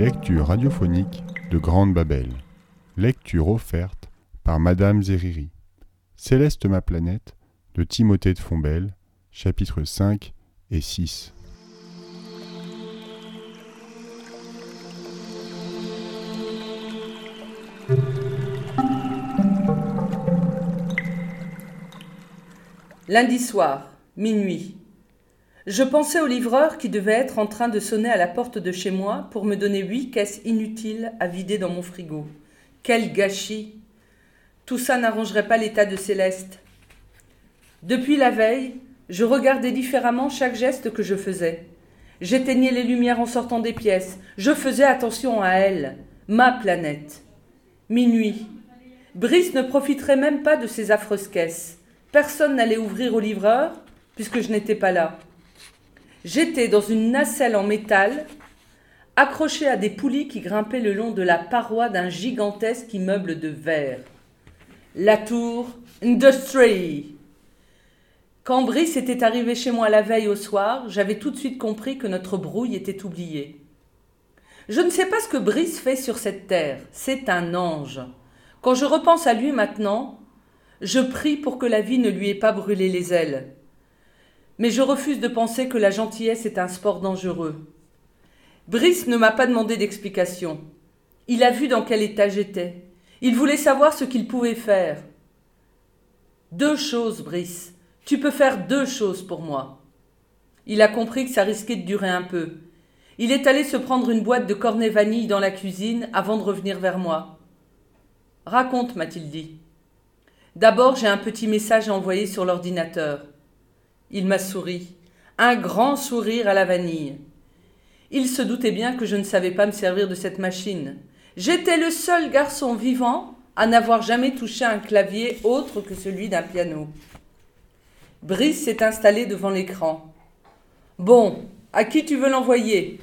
lectures radiophoniques de Grande Babel. Lecture offerte par Madame Zeriri. Céleste ma planète de Timothée de Fombelle, chapitres 5 et 6. Lundi soir, minuit. Je pensais au livreur qui devait être en train de sonner à la porte de chez moi pour me donner huit caisses inutiles à vider dans mon frigo. Quel gâchis Tout ça n'arrangerait pas l'état de Céleste. Depuis la veille, je regardais différemment chaque geste que je faisais. J'éteignais les lumières en sortant des pièces. Je faisais attention à elle, ma planète. Minuit. Brice ne profiterait même pas de ces affreuses caisses. Personne n'allait ouvrir au livreur, puisque je n'étais pas là. J'étais dans une nacelle en métal, accrochée à des poulies qui grimpaient le long de la paroi d'un gigantesque immeuble de verre. La tour Industry. Quand Brice était arrivé chez moi la veille au soir, j'avais tout de suite compris que notre brouille était oubliée. Je ne sais pas ce que Brice fait sur cette terre. C'est un ange. Quand je repense à lui maintenant, je prie pour que la vie ne lui ait pas brûlé les ailes mais je refuse de penser que la gentillesse est un sport dangereux. Brice ne m'a pas demandé d'explication. Il a vu dans quel état j'étais. Il voulait savoir ce qu'il pouvait faire. Deux choses, Brice. Tu peux faire deux choses pour moi. Il a compris que ça risquait de durer un peu. Il est allé se prendre une boîte de cornet vanille dans la cuisine avant de revenir vers moi. Raconte, m'a-t-il dit. D'abord, j'ai un petit message à envoyer sur l'ordinateur. Il m'a souri, un grand sourire à la vanille. Il se doutait bien que je ne savais pas me servir de cette machine. J'étais le seul garçon vivant à n'avoir jamais touché un clavier autre que celui d'un piano. Brice s'est installé devant l'écran. Bon, à qui tu veux l'envoyer?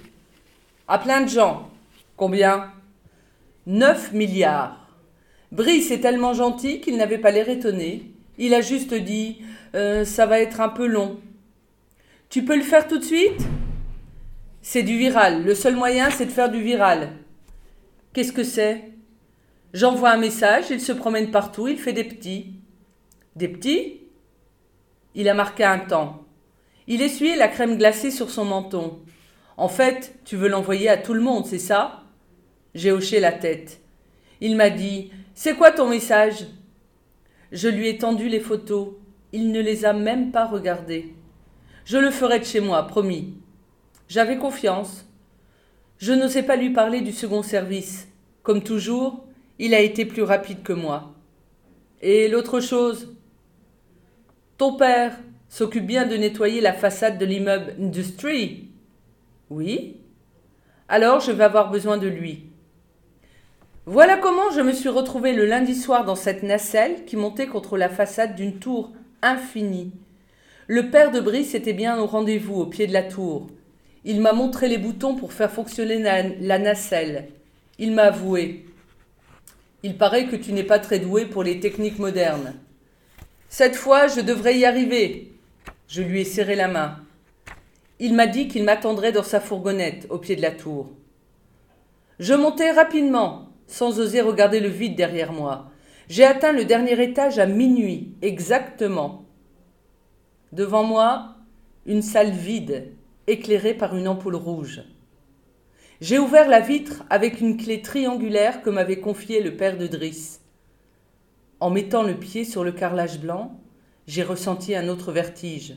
À plein de gens. Combien? Neuf milliards. Brice est tellement gentil qu'il n'avait pas l'air étonné. Il a juste dit euh, ça va être un peu long. Tu peux le faire tout de suite? C'est du viral. Le seul moyen, c'est de faire du viral. Qu'est-ce que c'est? J'envoie un message, il se promène partout, il fait des petits. Des petits? Il a marqué un temps. Il essuyait la crème glacée sur son menton. En fait, tu veux l'envoyer à tout le monde, c'est ça? J'ai hoché la tête. Il m'a dit C'est quoi ton message? Je lui ai tendu les photos. Il ne les a même pas regardés. Je le ferai de chez moi, promis. J'avais confiance. Je n'osais pas lui parler du second service. Comme toujours, il a été plus rapide que moi. Et l'autre chose Ton père s'occupe bien de nettoyer la façade de l'immeuble Industry. Oui Alors je vais avoir besoin de lui. Voilà comment je me suis retrouvé le lundi soir dans cette nacelle qui montait contre la façade d'une tour infini. Le père de Brice était bien au rendez-vous, au pied de la tour. Il m'a montré les boutons pour faire fonctionner la, nacelle. Il m'a avoué. Il paraît que tu n'es pas très doué pour les techniques modernes. Cette fois, je devrais y arriver. Je lui ai serré la main. Il m'a dit qu'il m'attendrait dans sa fourgonnette, au pied de la tour. Je montai rapidement, sans oser regarder le vide derrière moi. J'ai atteint le dernier étage à minuit, exactement. Devant moi, une salle vide, éclairée par une ampoule rouge. J'ai ouvert la vitre avec une clé triangulaire que m'avait confiée le père de Driss. En mettant le pied sur le carrelage blanc, j'ai ressenti un autre vertige,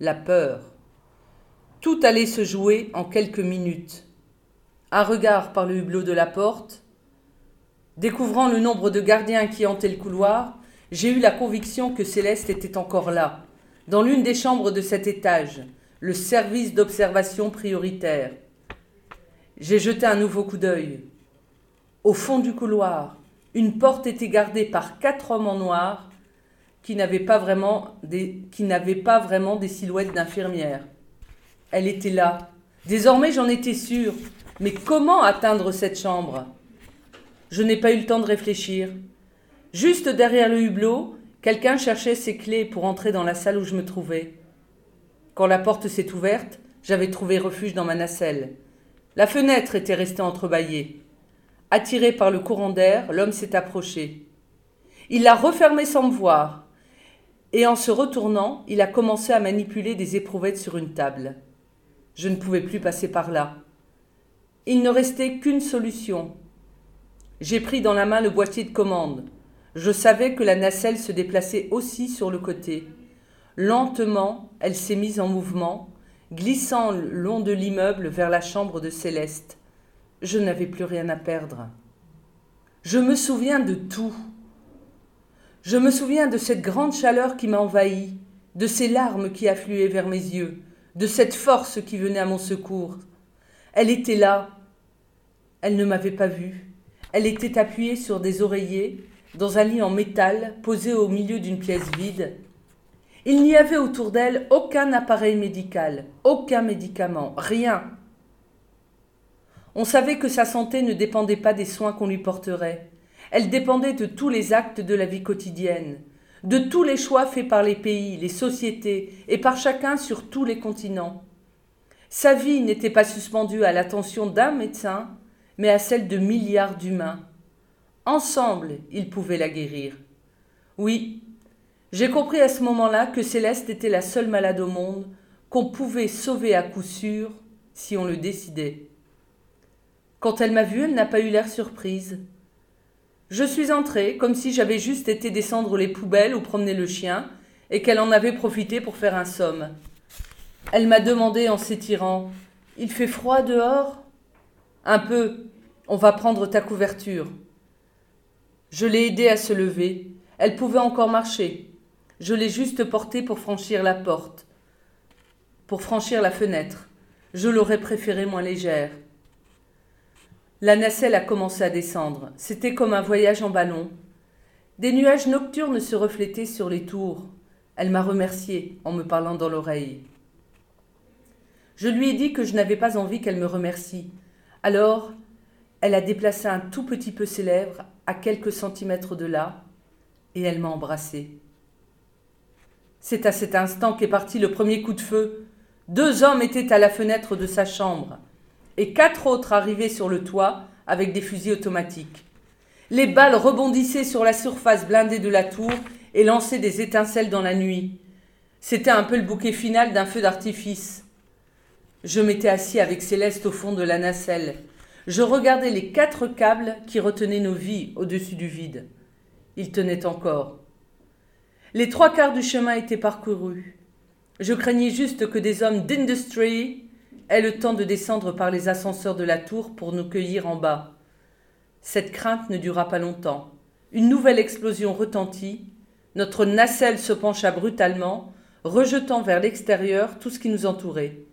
la peur. Tout allait se jouer en quelques minutes. Un regard par le hublot de la porte, Découvrant le nombre de gardiens qui hantaient le couloir, j'ai eu la conviction que Céleste était encore là, dans l'une des chambres de cet étage, le service d'observation prioritaire. J'ai jeté un nouveau coup d'œil. Au fond du couloir, une porte était gardée par quatre hommes en noir qui n'avaient pas vraiment des, silhouettes d'infirmières. Elle était là. Désormais j'en étais sûre. Mais comment atteindre cette chambre? Je n'ai pas eu le temps de réfléchir. Juste derrière le hublot, quelqu'un cherchait ses clés pour entrer dans la salle où je me trouvais. Quand la porte s'est ouverte, j'avais trouvé refuge dans ma nacelle. La fenêtre était restée entrebâillée. Attiré par le courant d'air, l'homme s'est approché. Il l'a refermée sans me voir, et en se retournant, il a commencé à manipuler des éprouvettes sur une table. Je ne pouvais plus passer par là. Il ne restait qu'une solution. J'ai pris dans la main le boîtier de commande. Je savais que la nacelle se déplaçait aussi sur le côté. Lentement, elle s'est mise en mouvement, glissant le long de l'immeuble vers la chambre de Céleste. Je n'avais plus rien à perdre. Je me souviens de tout. Je me souviens de cette grande chaleur qui m'a envahi, de ces larmes qui affluaient vers mes yeux, de cette force qui venait à mon secours. Elle était là. Elle ne m'avait pas vue. Elle était appuyée sur des oreillers, dans un lit en métal, posé au milieu d'une pièce vide, il n'y avait autour d'elle aucun appareil médical, aucun médicament, rien. On savait que sa santé ne dépendait pas des soins qu'on lui porterait. Elle dépendait de tous les actes de la vie quotidienne, de tous les choix faits par les pays, les sociétés et par chacun sur tous les continents. Sa vie n'était pas suspendue à l'attention d'un médecin, mais à celle de milliards d'humains. Ensemble, ils pouvaient la guérir. Oui, j'ai compris à ce moment-là que Céleste était la seule malade au monde qu'on pouvait sauver à coup sûr si on le décidait. Quand elle m'a vue, elle n'a pas eu l'air surprise. Je suis entrée comme si j'avais juste été descendre les poubelles ou promener le chien et qu'elle en avait profité pour faire un somme. Elle m'a demandé en s'étirant Il fait froid dehors? Un peu. On va prendre ta couverture. Je l'ai aidée à se lever. Elle pouvait encore marcher. Je l'ai juste portée pour franchir la porte, pour franchir la fenêtre. Je l'aurais préférée moins légère. La nacelle a commencé à descendre. C'était comme un voyage en ballon. Des nuages nocturnes se reflétaient sur les tours. Elle m'a remercié en me parlant dans l'oreille. Je lui ai dit que je n'avais pas envie qu'elle me remercie. Alors, elle a déplacé un tout petit peu ses lèvres à quelques centimètres de là, et elle m'a embrassé. C'est à cet instant qu'est parti le premier coup de feu. Deux hommes étaient à la fenêtre de sa chambre, et quatre autres arrivaient sur le toit avec des fusils automatiques. Les balles rebondissaient sur la surface blindée de la tour et lançaient des étincelles dans la nuit. C'était un peu le bouquet final d'un feu d'artifice. Je m'étais assis avec Céleste au fond de la nacelle. Je regardais les quatre câbles qui retenaient nos vies au-dessus du vide. Ils tenaient encore. Les trois quarts du chemin étaient parcourus. Je craignais juste que des hommes d'industrie aient le temps de descendre par les ascenseurs de la tour pour nous cueillir en bas. Cette crainte ne dura pas longtemps. Une nouvelle explosion retentit. Notre nacelle se pencha brutalement, rejetant vers l'extérieur tout ce qui nous entourait.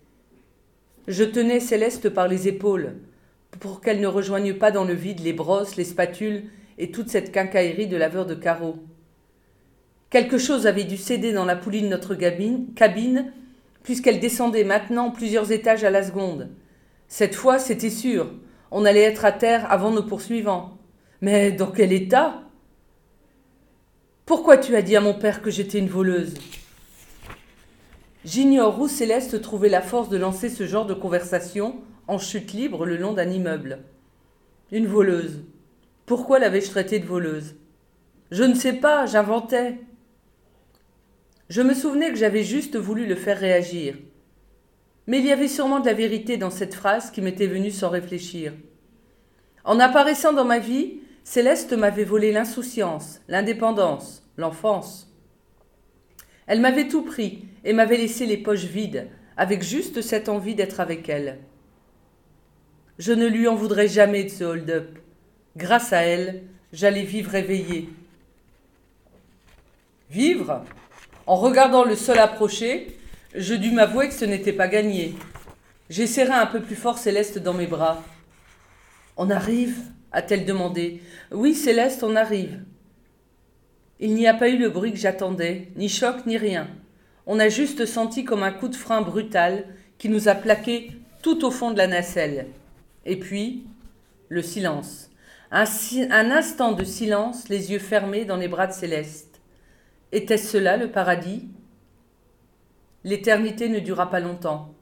Je tenais Céleste par les épaules, pour qu'elle ne rejoigne pas dans le vide les brosses, les spatules et toute cette quincaillerie de laveur de carreaux. Quelque chose avait dû céder dans la poulie de notre cabine, puisqu'elle descendait maintenant plusieurs étages à la seconde. Cette fois, c'était sûr, on allait être à terre avant nos poursuivants. Mais dans quel état? Pourquoi tu as dit à mon père que j'étais une voleuse? J'ignore où Céleste trouvait la force de lancer ce genre de conversation en chute libre le long d'un immeuble. Une voleuse. Pourquoi l'avais-je traitée de voleuse? Je ne sais pas, j'inventais. Je me souvenais que j'avais juste voulu le faire réagir. Mais il y avait sûrement de la vérité dans cette phrase qui m'était venue sans réfléchir. En apparaissant dans ma vie, Céleste m'avait volé l'insouciance, l'indépendance, l'enfance. Elle m'avait tout pris et m'avait laissé les poches vides, avec juste cette envie d'être avec elle. Je ne lui en voudrais jamais de ce hold-up. Grâce à elle, j'allais vivre éveillée. Vivre? En regardant le sol approcher, je dus m'avouer que ce n'était pas gagné. J'ai serré un peu plus fort Céleste dans mes bras. On arrive? a-t-elle demandé. Oui, Céleste, on arrive. Il n'y a pas eu le bruit que j'attendais, ni choc, ni rien. On a juste senti comme un coup de frein brutal qui nous a plaqués tout au fond de la nacelle. Et puis, le silence. Un, un instant de silence, les yeux fermés dans les bras de Céleste. Était-ce cela le paradis? L'éternité ne dura pas longtemps.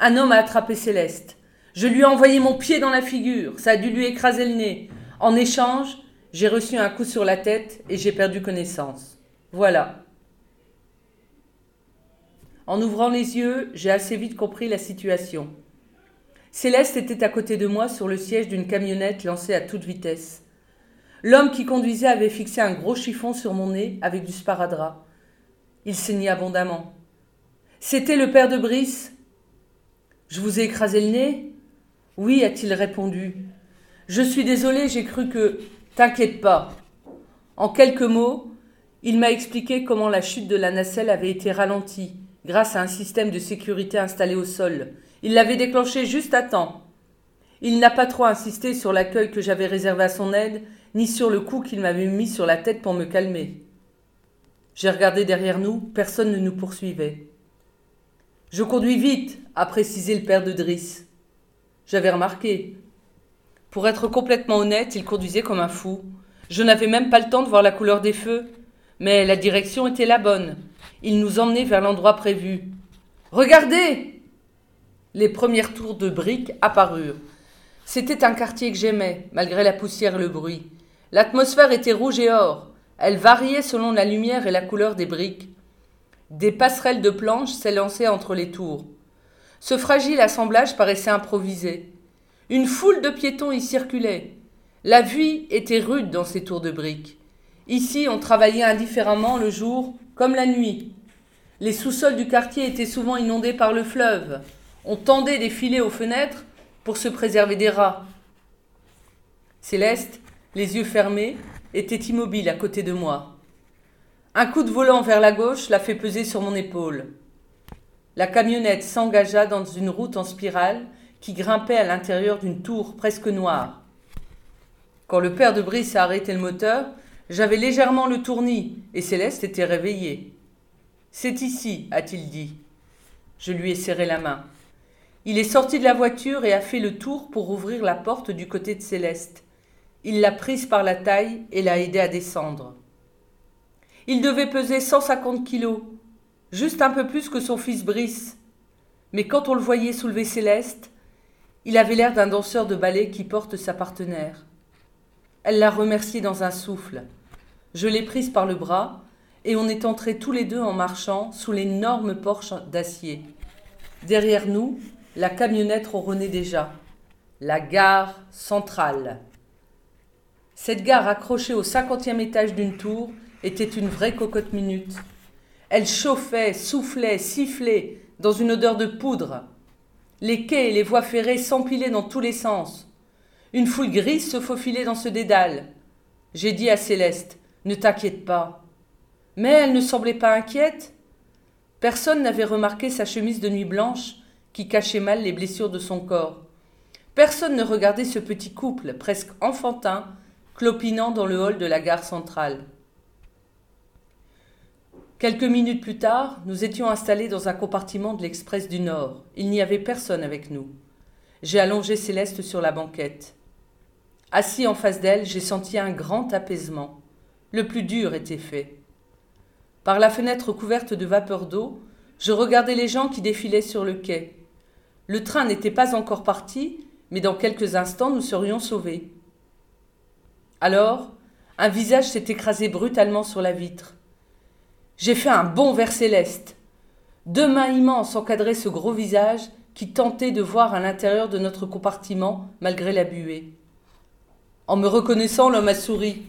Un homme a attrapé Céleste. Je lui ai envoyé mon pied dans la figure, ça a dû lui écraser le nez. En échange, j'ai reçu un coup sur la tête et j'ai perdu connaissance. Voilà. En ouvrant les yeux, j'ai assez vite compris la situation. Céleste était à côté de moi sur le siège d'une camionnette lancée à toute vitesse. L'homme qui conduisait avait fixé un gros chiffon sur mon nez avec du sparadrap. Il saignait abondamment. C'était le père de Brice. Je vous ai écrasé le nez? Oui, a-t-il répondu. Je suis désolé, j'ai cru que. T'inquiète pas. En quelques mots, il m'a expliqué comment la chute de la nacelle avait été ralentie grâce à un système de sécurité installé au sol. Il l'avait déclenché juste à temps. Il n'a pas trop insisté sur l'accueil que j'avais réservé à son aide, ni sur le coup qu'il m'avait mis sur la tête pour me calmer. J'ai regardé derrière nous, personne ne nous poursuivait. Je conduis vite, a précisé le père de Driss. J'avais remarqué. Pour être complètement honnête, il conduisait comme un fou. Je n'avais même pas le temps de voir la couleur des feux. Mais la direction était la bonne. Il nous emmenait vers l'endroit prévu. Regardez Les premières tours de briques apparurent. C'était un quartier que j'aimais, malgré la poussière et le bruit. L'atmosphère était rouge et or. Elle variait selon la lumière et la couleur des briques. Des passerelles de planches s'élançaient entre les tours. Ce fragile assemblage paraissait improvisé. Une foule de piétons y circulait. La vie était rude dans ces tours de briques. Ici, on travaillait indifféremment le jour comme la nuit. Les sous-sols du quartier étaient souvent inondés par le fleuve. On tendait des filets aux fenêtres pour se préserver des rats. Céleste, les yeux fermés, était immobile à côté de moi. Un coup de volant vers la gauche l'a fait peser sur mon épaule. La camionnette s'engagea dans une route en spirale qui grimpait à l'intérieur d'une tour presque noire. Quand le père de Brice a arrêté le moteur, j'avais légèrement le tournis et Céleste était réveillée. C'est ici, a-t-il dit. Je lui ai serré la main. Il est sorti de la voiture et a fait le tour pour ouvrir la porte du côté de Céleste. Il l'a prise par la taille et l'a aidée à descendre. Il devait peser 150 kilos, juste un peu plus que son fils Brice. Mais quand on le voyait soulever Céleste, il avait l'air d'un danseur de ballet qui porte sa partenaire. Elle l'a remercié dans un souffle. Je l'ai prise par le bras et on est entrés tous les deux en marchant sous l'énorme porche d'acier. Derrière nous, la camionnette ronronnait déjà. La gare centrale. Cette gare accrochée au cinquantième étage d'une tour était une vraie cocotte minute. Elle chauffait, soufflait, sifflait dans une odeur de poudre. Les quais et les voies ferrées s'empilaient dans tous les sens. Une foule grise se faufilait dans ce dédale. J'ai dit à Céleste Ne t'inquiète pas. Mais elle ne semblait pas inquiète. Personne n'avait remarqué sa chemise de nuit blanche qui cachait mal les blessures de son corps. Personne ne regardait ce petit couple, presque enfantin, clopinant dans le hall de la gare centrale. Quelques minutes plus tard, nous étions installés dans un compartiment de l'Express du Nord. Il n'y avait personne avec nous. J'ai allongé Céleste sur la banquette. Assis en face d'elle, j'ai senti un grand apaisement. Le plus dur était fait. Par la fenêtre couverte de vapeur d'eau, je regardais les gens qui défilaient sur le quai. Le train n'était pas encore parti, mais dans quelques instants nous serions sauvés. Alors, un visage s'est écrasé brutalement sur la vitre. J'ai fait un bond vers Céleste. Deux mains immenses encadraient ce gros visage qui tentait de voir à l'intérieur de notre compartiment malgré la buée. En me reconnaissant, l'homme a souri.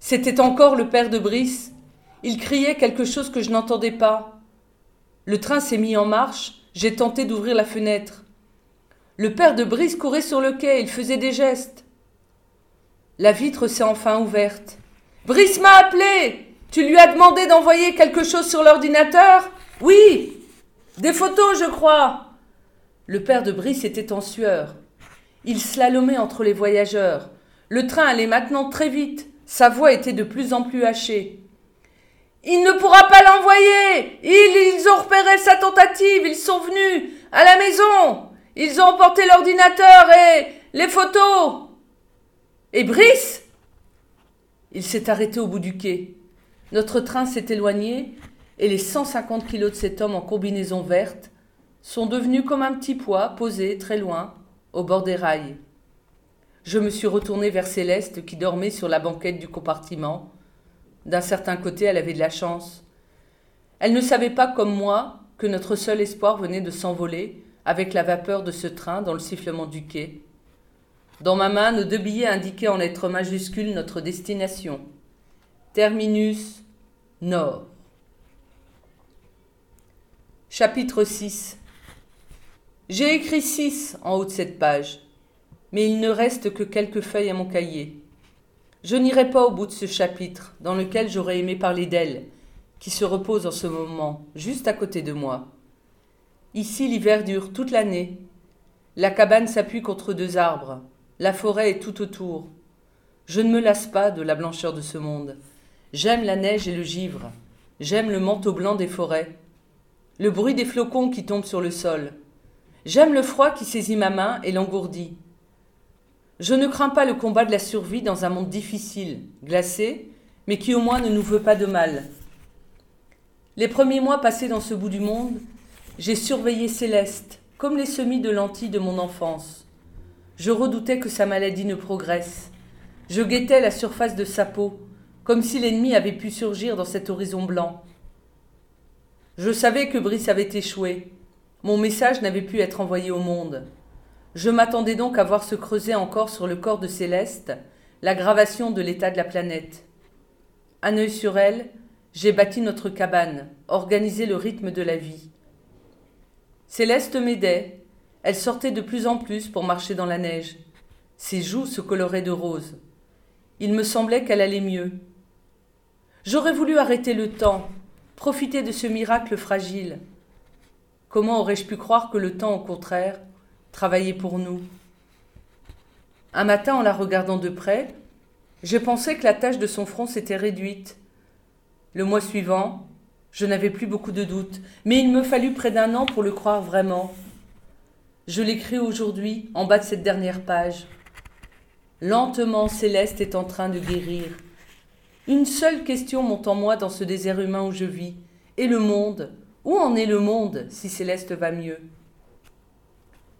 C'était encore le père de Brice. Il criait quelque chose que je n'entendais pas. Le train s'est mis en marche, j'ai tenté d'ouvrir la fenêtre. Le père de Brice courait sur le quai, il faisait des gestes. La vitre s'est enfin ouverte. Brice m'a appelé. Tu lui as demandé d'envoyer quelque chose sur l'ordinateur? Oui. Des photos, je crois. Le père de Brice était en sueur. Il slalomait entre les voyageurs. Le train allait maintenant très vite. Sa voix était de plus en plus hachée. Il ne pourra pas l'envoyer. Ils, ils ont repéré sa tentative. Ils sont venus à la maison. Ils ont emporté l'ordinateur et les photos. Et Brice? Il s'est arrêté au bout du quai. Notre train s'est éloigné et les 150 kilos de cet homme en combinaison verte sont devenus comme un petit poids posé très loin au bord des rails. Je me suis retournée vers Céleste qui dormait sur la banquette du compartiment. D'un certain côté, elle avait de la chance. Elle ne savait pas, comme moi, que notre seul espoir venait de s'envoler avec la vapeur de ce train dans le sifflement du quai. Dans ma main, nos deux billets indiquaient en lettres majuscules notre destination. Terminus Nord. Chapitre 6 J'ai écrit 6 en haut de cette page, mais il ne reste que quelques feuilles à mon cahier. Je n'irai pas au bout de ce chapitre, dans lequel j'aurais aimé parler d'elle, qui se repose en ce moment, juste à côté de moi. Ici, l'hiver dure toute l'année. La cabane s'appuie contre deux arbres. La forêt est tout autour. Je ne me lasse pas de la blancheur de ce monde. J'aime la neige et le givre. J'aime le manteau blanc des forêts. Le bruit des flocons qui tombent sur le sol. J'aime le froid qui saisit ma main et l'engourdit. Je ne crains pas le combat de la survie dans un monde difficile, glacé, mais qui au moins ne nous veut pas de mal. Les premiers mois passés dans ce bout du monde, j'ai surveillé Céleste, comme les semis de lentilles de mon enfance. Je redoutais que sa maladie ne progresse. Je guettais la surface de sa peau, comme si l'ennemi avait pu surgir dans cet horizon blanc. Je savais que Brice avait échoué. Mon message n'avait pu être envoyé au monde. Je m'attendais donc à voir se creuser encore sur le corps de Céleste l'aggravation de l'état de la planète. Un œil sur elle, j'ai bâti notre cabane, organisé le rythme de la vie. Céleste m'aidait. Elle sortait de plus en plus pour marcher dans la neige. Ses joues se coloraient de rose. Il me semblait qu'elle allait mieux. J'aurais voulu arrêter le temps, profiter de ce miracle fragile. Comment aurais-je pu croire que le temps, au contraire, travaillait pour nous? Un matin, en la regardant de près, j'ai pensé que la tache de son front s'était réduite, le mois suivant, je n'avais plus beaucoup de doutes, mais il me fallut près d'un an pour le croire vraiment. Je l'écris aujourd'hui, en bas de cette dernière page. Lentement, Céleste est en train de guérir. Une seule question monte en moi dans ce désert humain où je vis. Et le monde? Où en est le monde si Céleste va mieux?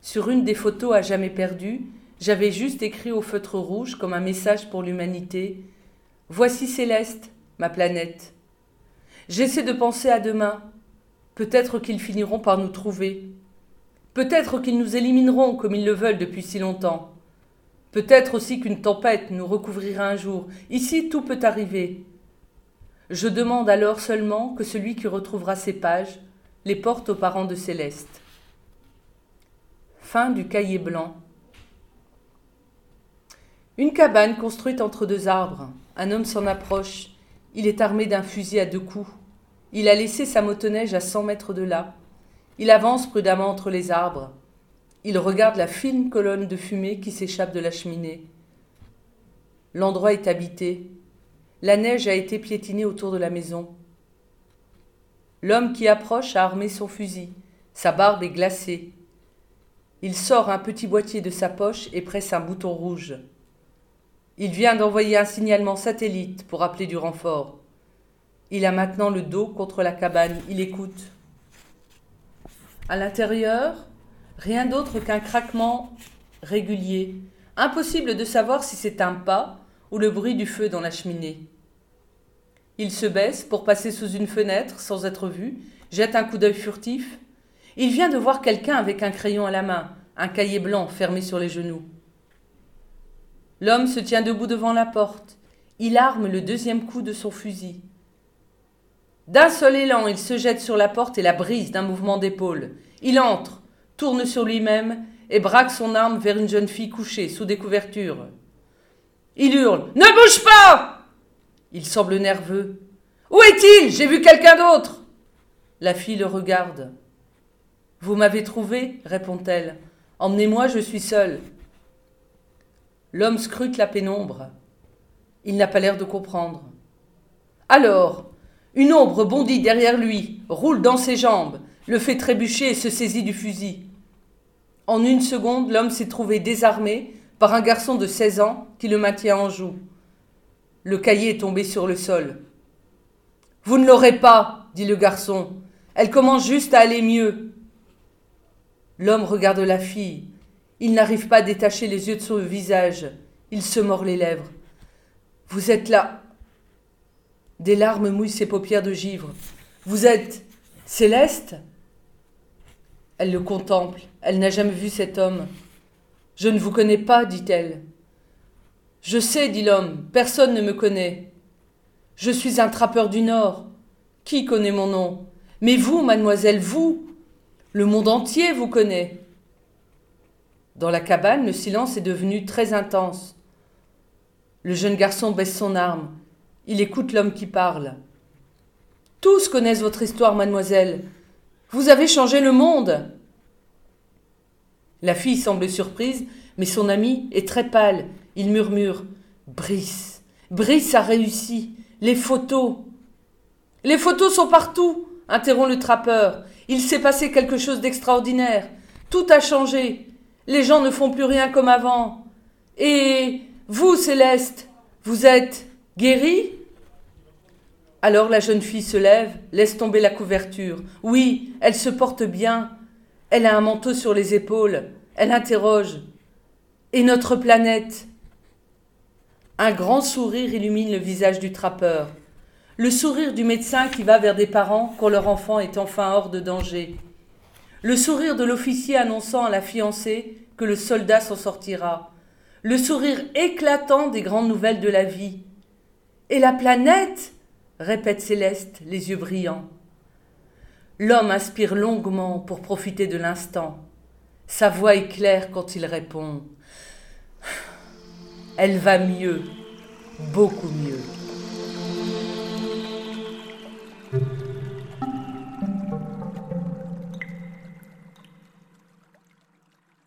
Sur une des photos à jamais perdues, j'avais juste écrit au feutre rouge comme un message pour l'humanité Voici Céleste, ma planète. J'essaie de penser à demain. Peut-être qu'ils finiront par nous trouver. Peut-être qu'ils nous élimineront comme ils le veulent depuis si longtemps. Peut-être aussi qu'une tempête nous recouvrira un jour. Ici, tout peut arriver. Je demande alors seulement que celui qui retrouvera ces pages les porte aux parents de Céleste. Fin du cahier blanc. Une cabane construite entre deux arbres. Un homme s'en approche. Il est armé d'un fusil à deux coups. Il a laissé sa motoneige à cent mètres de là. Il avance prudemment entre les arbres. Il regarde la fine colonne de fumée qui s'échappe de la cheminée. L'endroit est habité. La neige a été piétinée autour de la maison. L'homme qui approche a armé son fusil. Sa barbe est glacée. Il sort un petit boîtier de sa poche et presse un bouton rouge. Il vient d'envoyer un signalement satellite pour appeler du renfort. Il a maintenant le dos contre la cabane. Il écoute. À l'intérieur, rien d'autre qu'un craquement régulier. Impossible de savoir si c'est un pas ou le bruit du feu dans la cheminée. Il se baisse pour passer sous une fenêtre sans être vu, jette un coup d'œil furtif. Il vient de voir quelqu'un avec un crayon à la main, un cahier blanc fermé sur les genoux. L'homme se tient debout devant la porte. Il arme le deuxième coup de son fusil. D'un seul élan, il se jette sur la porte et la brise d'un mouvement d'épaule. Il entre, tourne sur lui-même et braque son arme vers une jeune fille couchée sous des couvertures. Il hurle Ne bouge pas Il semble nerveux. Où est-il? J'ai vu quelqu'un d'autre La fille le regarde. Vous m'avez trouvé répond-elle. Emmenez-moi, je suis seule. L'homme scrute la pénombre. Il n'a pas l'air de comprendre. Alors, une ombre bondit derrière lui, roule dans ses jambes, le fait trébucher et se saisit du fusil. En une seconde, l'homme s'est trouvé désarmé par un garçon de seize ans qui le maintient en joue. Le cahier est tombé sur le sol. Vous ne l'aurez pas, dit le garçon. Elle commence juste à aller mieux. L'homme regarde la fille. Il n'arrive pas à détacher les yeux de son visage. Il se mord les lèvres. Vous êtes là. Des larmes mouillent ses paupières de givre. Vous êtes Céleste? Elle le contemple. Elle n'a jamais vu cet homme. Je ne vous connais pas, dit-elle. Je sais, dit l'homme, personne ne me connaît. Je suis un trappeur du Nord. Qui connaît mon nom? Mais vous, mademoiselle, vous Le monde entier vous connaît. Dans la cabane, le silence est devenu très intense. Le jeune garçon baisse son arme. Il écoute l'homme qui parle. Tous connaissent votre histoire, mademoiselle. Vous avez changé le monde. La fille semble surprise, mais son ami est très pâle. Il murmure Brice, Brice a réussi. Les photos. Les photos sont partout, interrompt le trappeur. Il s'est passé quelque chose d'extraordinaire. Tout a changé. Les gens ne font plus rien comme avant. Et vous, Céleste, vous êtes guérie? Alors la jeune fille se lève, laisse tomber la couverture. Oui, elle se porte bien. Elle a un manteau sur les épaules. Elle interroge. Et notre planète? Un grand sourire illumine le visage du trappeur. Le sourire du médecin qui va vers des parents quand leur enfant est enfin hors de danger. Le sourire de l'officier annonçant à la fiancée que le soldat s'en sortira. Le sourire éclatant des grandes nouvelles de la vie. Et la planète? Répète Céleste, les yeux brillants. L'homme inspire longuement pour profiter de l'instant. Sa voix est claire quand il répond. Elle va mieux, beaucoup mieux.